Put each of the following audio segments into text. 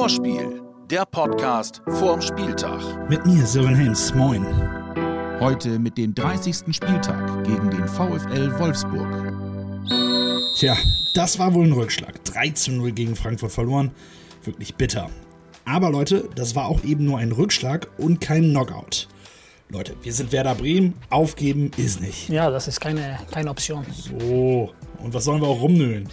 Vorspiel, der Podcast vorm Spieltag. Mit mir, Sören Helms. Moin. Heute mit dem 30. Spieltag gegen den VfL Wolfsburg. Tja, das war wohl ein Rückschlag. 3 zu 0 gegen Frankfurt verloren. Wirklich bitter. Aber Leute, das war auch eben nur ein Rückschlag und kein Knockout. Leute, wir sind Werder Bremen, aufgeben ist nicht. Ja, das ist keine, keine Option. So, und was sollen wir auch rumnölen?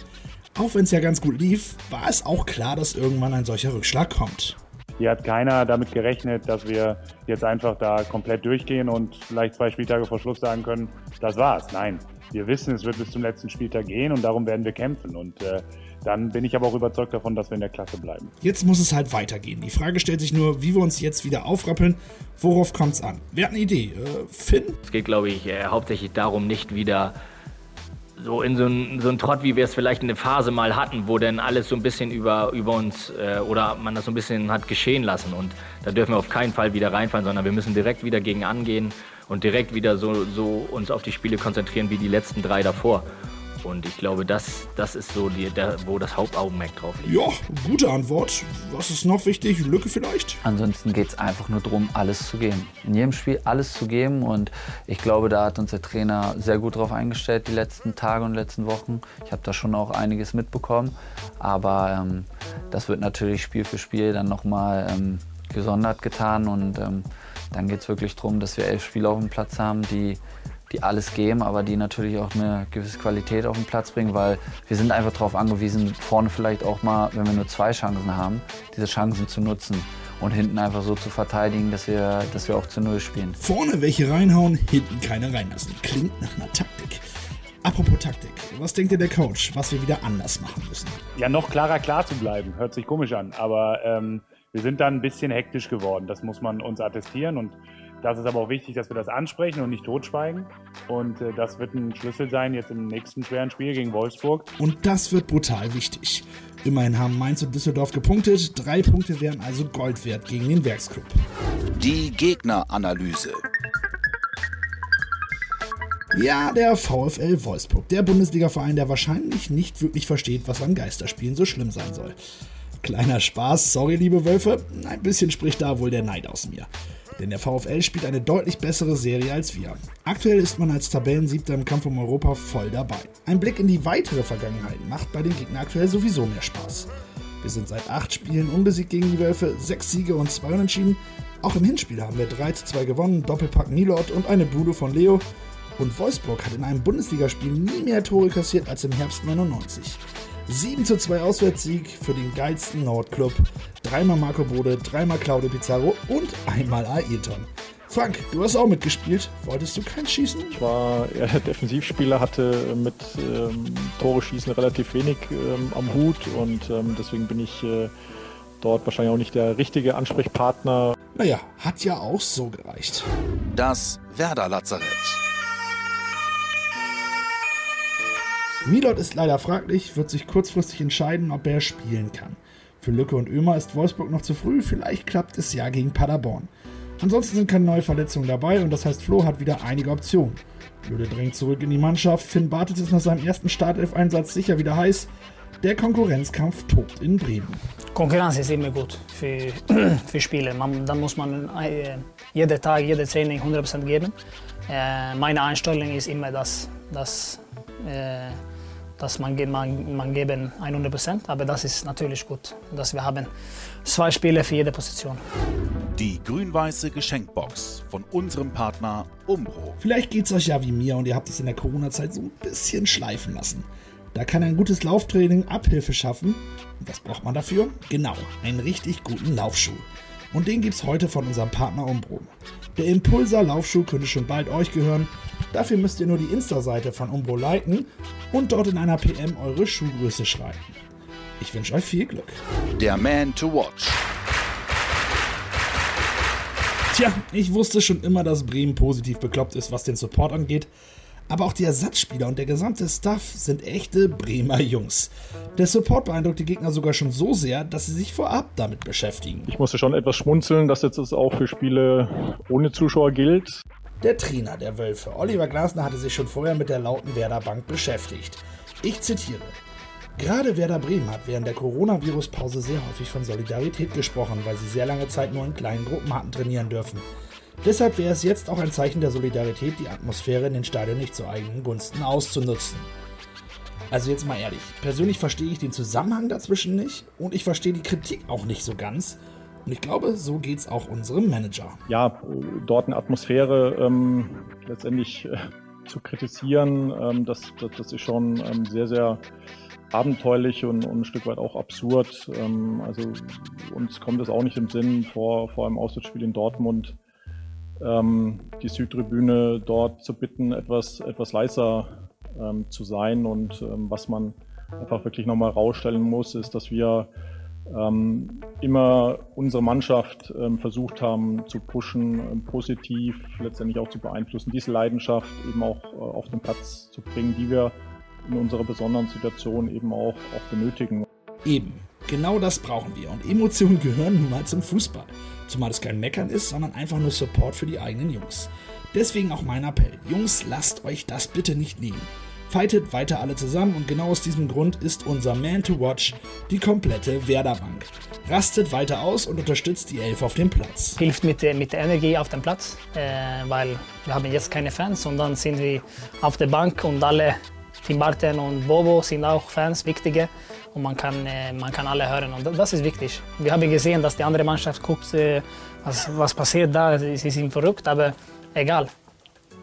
Auch wenn es ja ganz gut lief, war es auch klar, dass irgendwann ein solcher Rückschlag kommt. Hier hat keiner damit gerechnet, dass wir jetzt einfach da komplett durchgehen und vielleicht zwei Spieltage vor Schluss sagen können, das war's. Nein, wir wissen, es wird bis zum letzten Spieltag gehen und darum werden wir kämpfen. Und äh, dann bin ich aber auch überzeugt davon, dass wir in der Klasse bleiben. Jetzt muss es halt weitergehen. Die Frage stellt sich nur, wie wir uns jetzt wieder aufrappeln. Worauf kommt es an? Wer hat eine Idee? Äh, Finn? Es geht, glaube ich, äh, hauptsächlich darum, nicht wieder so in so einen so Trott, wie wir es vielleicht in der Phase mal hatten, wo dann alles so ein bisschen über, über uns äh, oder man das so ein bisschen hat geschehen lassen. Und da dürfen wir auf keinen Fall wieder reinfallen, sondern wir müssen direkt wieder gegen angehen und direkt wieder so, so uns auf die Spiele konzentrieren wie die letzten drei davor. Und ich glaube, das, das ist so, die, der, wo das Hauptaugenmerk drauf liegt. Ja, gute Antwort. Was ist noch wichtig? Lücke vielleicht? Ansonsten geht es einfach nur darum, alles zu geben. In jedem Spiel alles zu geben. Und ich glaube, da hat uns der Trainer sehr gut drauf eingestellt, die letzten Tage und letzten Wochen. Ich habe da schon auch einiges mitbekommen. Aber ähm, das wird natürlich Spiel für Spiel dann nochmal ähm, gesondert getan. Und ähm, dann geht es wirklich darum, dass wir elf Spieler auf dem Platz haben, die die alles geben, aber die natürlich auch eine gewisse Qualität auf den Platz bringen, weil wir sind einfach darauf angewiesen, vorne vielleicht auch mal, wenn wir nur zwei Chancen haben, diese Chancen zu nutzen und hinten einfach so zu verteidigen, dass wir, dass wir auch zu Null spielen. Vorne welche reinhauen, hinten keine reinlassen. Klingt nach einer Taktik. Apropos Taktik, was denkt ihr der Coach, was wir wieder anders machen müssen? Ja, noch klarer klar zu bleiben, hört sich komisch an, aber ähm, wir sind dann ein bisschen hektisch geworden. Das muss man uns attestieren und das ist aber auch wichtig, dass wir das ansprechen und nicht totschweigen. Und äh, das wird ein Schlüssel sein jetzt im nächsten schweren Spiel gegen Wolfsburg. Und das wird brutal wichtig. Immerhin haben Mainz und Düsseldorf gepunktet. Drei Punkte wären also Gold wert gegen den Werksclub. Die Gegneranalyse. Ja, der VfL Wolfsburg, der Bundesliga-Verein, der wahrscheinlich nicht wirklich versteht, was an Geisterspielen so schlimm sein soll. Kleiner Spaß, sorry liebe Wölfe, ein bisschen spricht da wohl der Neid aus mir. Denn der VfL spielt eine deutlich bessere Serie als wir. Aktuell ist man als Tabellensiebter im Kampf um Europa voll dabei. Ein Blick in die weitere Vergangenheit macht bei den Gegnern aktuell sowieso mehr Spaß. Wir sind seit acht Spielen unbesiegt gegen die Wölfe, sechs Siege und zwei Unentschieden. Auch im Hinspiel haben wir 3 zu 2 gewonnen, Doppelpack Milot und eine Bude von Leo. Und Wolfsburg hat in einem Bundesligaspiel nie mehr Tore kassiert als im Herbst 99. 7 zu 2 Auswärtssieg für den geilsten Nordclub. Dreimal Marco Bode, dreimal Claudio Pizarro und einmal Ayrton. Frank, du hast auch mitgespielt. Wolltest du kein Schießen? Ich war eher Defensivspieler, hatte mit ähm, Tore schießen relativ wenig ähm, am Hut und ähm, deswegen bin ich äh, dort wahrscheinlich auch nicht der richtige Ansprechpartner. Naja, hat ja auch so gereicht. Das Werder Milot ist leider fraglich, wird sich kurzfristig entscheiden, ob er spielen kann. Für Lücke und Ömer ist Wolfsburg noch zu früh, vielleicht klappt es ja gegen Paderborn. Ansonsten sind keine neue Verletzungen dabei und das heißt, Flo hat wieder einige Optionen. Löde drängt zurück in die Mannschaft, Finn Bartels ist nach seinem ersten Startelf-Einsatz sicher wieder heiß. Der Konkurrenzkampf tobt in Bremen. Konkurrenz ist immer gut für, für Spieler. Man, dann muss man äh, jeden Tag, jede Training 100% geben. Äh, meine Einstellung ist immer, dass, dass äh, dass man, man, man geben 100 Prozent. Aber das ist natürlich gut, dass wir haben zwei Spiele für jede Position. Die grün-weiße Geschenkbox von unserem Partner Umbro. Vielleicht geht es euch ja wie mir und ihr habt es in der Corona-Zeit so ein bisschen schleifen lassen. Da kann ein gutes Lauftraining Abhilfe schaffen. Und was braucht man dafür? Genau, einen richtig guten Laufschuh. Und den gibt es heute von unserem Partner Umbro. Der Impulser Laufschuh könnte schon bald euch gehören. Dafür müsst ihr nur die Insta-Seite von Umbro liken und dort in einer PM eure Schuhgröße schreiben. Ich wünsche euch viel Glück. Der Man to Watch. Tja, ich wusste schon immer, dass Bremen positiv bekloppt ist, was den Support angeht. Aber auch die Ersatzspieler und der gesamte Staff sind echte Bremer Jungs. Der Support beeindruckt die Gegner sogar schon so sehr, dass sie sich vorab damit beschäftigen. Ich musste schon etwas schmunzeln, dass jetzt das auch für Spiele ohne Zuschauer gilt. Der Trainer der Wölfe, Oliver Glasner, hatte sich schon vorher mit der lauten Werder Bank beschäftigt. Ich zitiere. Gerade Werder Bremen hat während der Coronavirus-Pause sehr häufig von Solidarität gesprochen, weil sie sehr lange Zeit nur in kleinen Gruppen hatten trainieren dürfen. Deshalb wäre es jetzt auch ein Zeichen der Solidarität, die Atmosphäre in den Stadien nicht zu eigenen Gunsten auszunutzen. Also jetzt mal ehrlich, persönlich verstehe ich den Zusammenhang dazwischen nicht und ich verstehe die Kritik auch nicht so ganz. Und ich glaube, so geht es auch unserem Manager. Ja, dort eine Atmosphäre ähm, letztendlich äh, zu kritisieren, ähm, das, das, das, ist schon ähm, sehr, sehr abenteuerlich und, und, ein Stück weit auch absurd. Ähm, also uns kommt es auch nicht im Sinn, vor, vor einem Auswärtsspiel in Dortmund ähm, die Südtribüne dort zu bitten, etwas, etwas leiser ähm, zu sein. Und was man einfach wirklich nochmal rausstellen muss, ist, dass wir ähm, immer unsere Mannschaft ähm, versucht haben zu pushen, ähm, positiv letztendlich auch zu beeinflussen, diese Leidenschaft eben auch äh, auf den Platz zu bringen, die wir in unserer besonderen Situation eben auch, auch benötigen. Eben, genau das brauchen wir und Emotionen gehören nun mal zum Fußball. Zumal es kein Meckern ist, sondern einfach nur Support für die eigenen Jungs. Deswegen auch mein Appell. Jungs, lasst euch das bitte nicht nehmen. Fightet weiter alle zusammen und genau aus diesem Grund ist unser Man to Watch die komplette Werderbank. Rastet weiter aus und unterstützt die Elf auf dem Platz. Hilft mit, mit der Energie auf dem Platz, äh, weil wir haben jetzt keine Fans und dann sind wir auf der Bank und alle, Tim Barton und Bobo sind auch Fans, wichtige und man kann, äh, man kann alle hören. Und das ist wichtig. Wir haben gesehen, dass die andere Mannschaft guckt, äh, was, was passiert da. Sie sind verrückt, aber egal.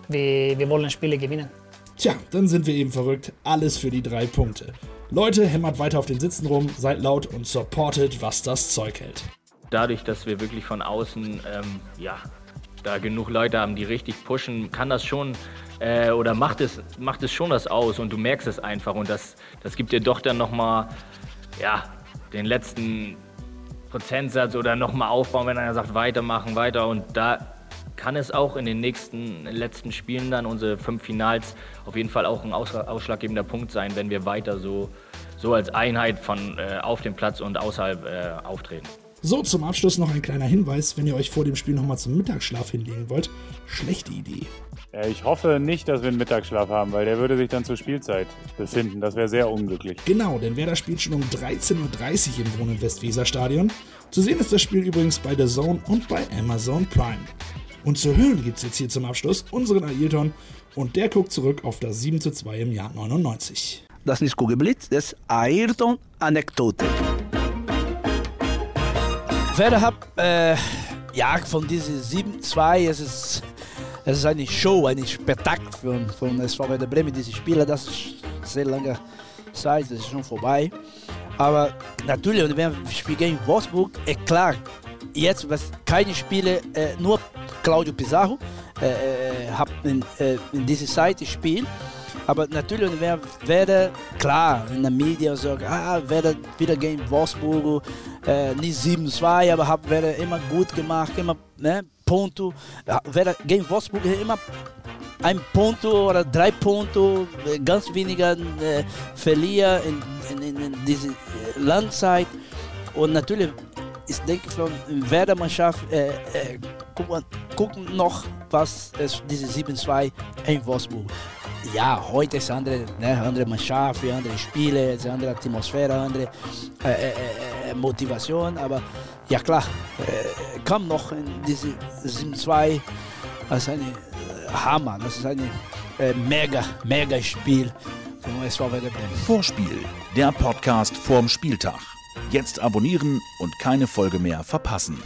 Wir, wir wollen Spiele gewinnen. Tja, dann sind wir eben verrückt. Alles für die drei Punkte. Leute, hämmert weiter auf den Sitzen rum, seid laut und supportet, was das Zeug hält. Dadurch, dass wir wirklich von außen, ähm, ja, da genug Leute haben, die richtig pushen, kann das schon äh, oder macht es, macht es schon das aus und du merkst es einfach und das, das gibt dir doch dann nochmal, ja, den letzten Prozentsatz oder nochmal aufbauen, wenn einer sagt, weitermachen, weiter und da kann es auch in den nächsten letzten Spielen dann unsere fünf Finals auf jeden Fall auch ein ausschlaggebender Punkt sein, wenn wir weiter so, so als Einheit von äh, auf dem Platz und außerhalb äh, auftreten. So, zum Abschluss noch ein kleiner Hinweis, wenn ihr euch vor dem Spiel nochmal zum Mittagsschlaf hinlegen wollt. Schlechte Idee. Ich hoffe nicht, dass wir einen Mittagsschlaf haben, weil der würde sich dann zur Spielzeit befinden. Das wäre sehr unglücklich. Genau, denn Werder spielt schon um 13.30 Uhr im Wohn- und Westweser-Stadion. Zu sehen ist das Spiel übrigens bei The Zone und bei Amazon Prime. Und zu hören gibt es jetzt hier zum Abschluss unseren Ailton und der guckt zurück auf das 7 zu 2 im Jahr 99. Das ist Kugelblitz, das ist Ayrton-Anekdote. Werder hat, äh, ja, von diesen 7-2, es ist, es ist eine Show, ein Spektakel von, von SV Werder Bremen, diese Spiele, das ist sehr lange Zeit, das ist schon vorbei. Aber natürlich, wenn wir spielen gegen Wolfsburg, ist klar, jetzt, was keine Spiele, äh, nur Claudio Pizarro äh, äh hat in, äh, in dieser Zeit gespielt. Aber natürlich wer, werde, klar, in der Media sagen, ah, werde wieder gegen Wolfsburg, äh, nicht 7-2, aber habe werde immer gut gemacht, immer, ne, Ponto. Werde gegen Wolfsburg immer ein Ponto oder drei Ponto, ganz weniger äh, verlieren in, in, in, dieser äh, Landzeit. Und natürlich, ich denke, von Werder-Mannschaft äh, äh, gucken, noch, was es diese 7-2 in Wolfsburg ja, heute ist andere, ne, andere Mannschaft, andere Spiele, ist andere Atmosphäre, andere äh, äh, äh, Motivation. Aber ja klar, äh, kam noch in diese 7-2 als ein Hammer. Das ist ein äh, mega, mega Spiel vom SV Werder Bremen. Vorspiel, der Podcast vorm Spieltag. Jetzt abonnieren und keine Folge mehr verpassen.